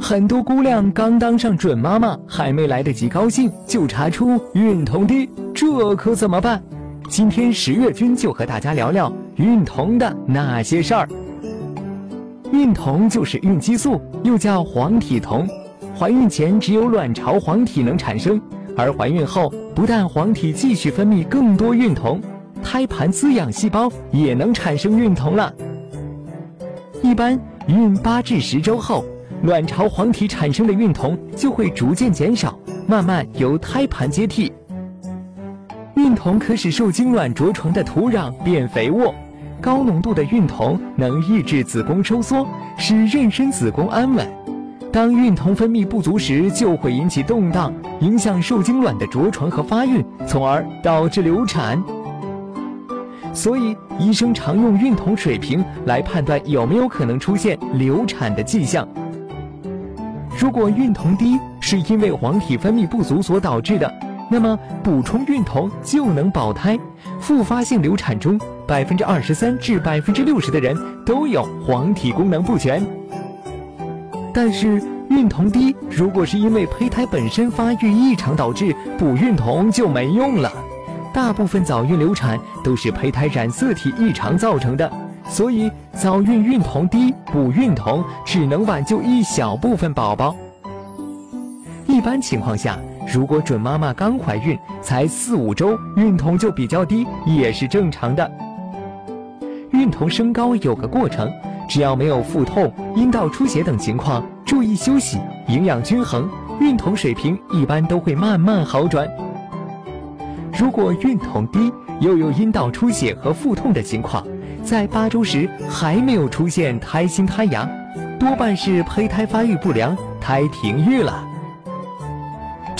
很多姑娘刚当上准妈妈，还没来得及高兴，就查出孕酮低，这可怎么办？今天十月君就和大家聊聊孕酮的那些事儿。孕酮就是孕激素，又叫黄体酮。怀孕前只有卵巢黄体能产生，而怀孕后不但黄体继续分泌更多孕酮，胎盘滋养细胞也能产生孕酮了。一般孕八至十周后。卵巢黄体产生的孕酮就会逐渐减少，慢慢由胎盘接替。孕酮可使受精卵着床的土壤变肥沃，高浓度的孕酮能抑制子宫收缩，使妊娠子宫安稳。当孕酮分泌不足时，就会引起动荡，影响受精卵的着床和发育，从而导致流产。所以，医生常用孕酮水平来判断有没有可能出现流产的迹象。如果孕酮低是因为黄体分泌不足所导致的，那么补充孕酮就能保胎。复发性流产中，百分之二十三至百分之六十的人都有黄体功能不全。但是孕酮低如果是因为胚胎本身发育异常导致，补孕酮就没用了。大部分早孕流产都是胚胎染色体异常造成的。所以，早孕孕酮低，补孕酮只能挽救一小部分宝宝。一般情况下，如果准妈妈刚怀孕才四五周，孕酮就比较低，也是正常的。孕酮升高有个过程，只要没有腹痛、阴道出血等情况，注意休息、营养均衡，孕酮水平一般都会慢慢好转。如果孕酮低，又有阴道出血和腹痛的情况，在八周时还没有出现胎心胎芽，多半是胚胎发育不良，胎停育了。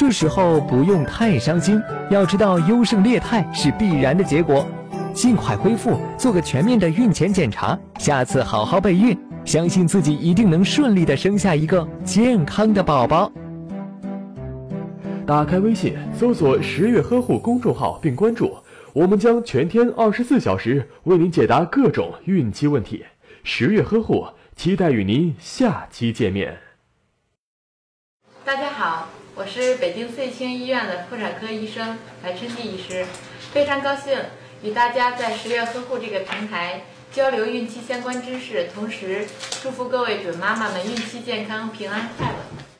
这时候不用太伤心，要知道优胜劣汰是必然的结果，尽快恢复，做个全面的孕前检查，下次好好备孕，相信自己一定能顺利的生下一个健康的宝宝。打开微信，搜索“十月呵护”公众号并关注。我们将全天二十四小时为您解答各种孕期问题，十月呵护，期待与您下期见面。大家好，我是北京穗青医院的妇产科医生白春娣医师，非常高兴与大家在十月呵护这个平台交流孕期相关知识，同时祝福各位准妈妈们孕期健康、平安快乐。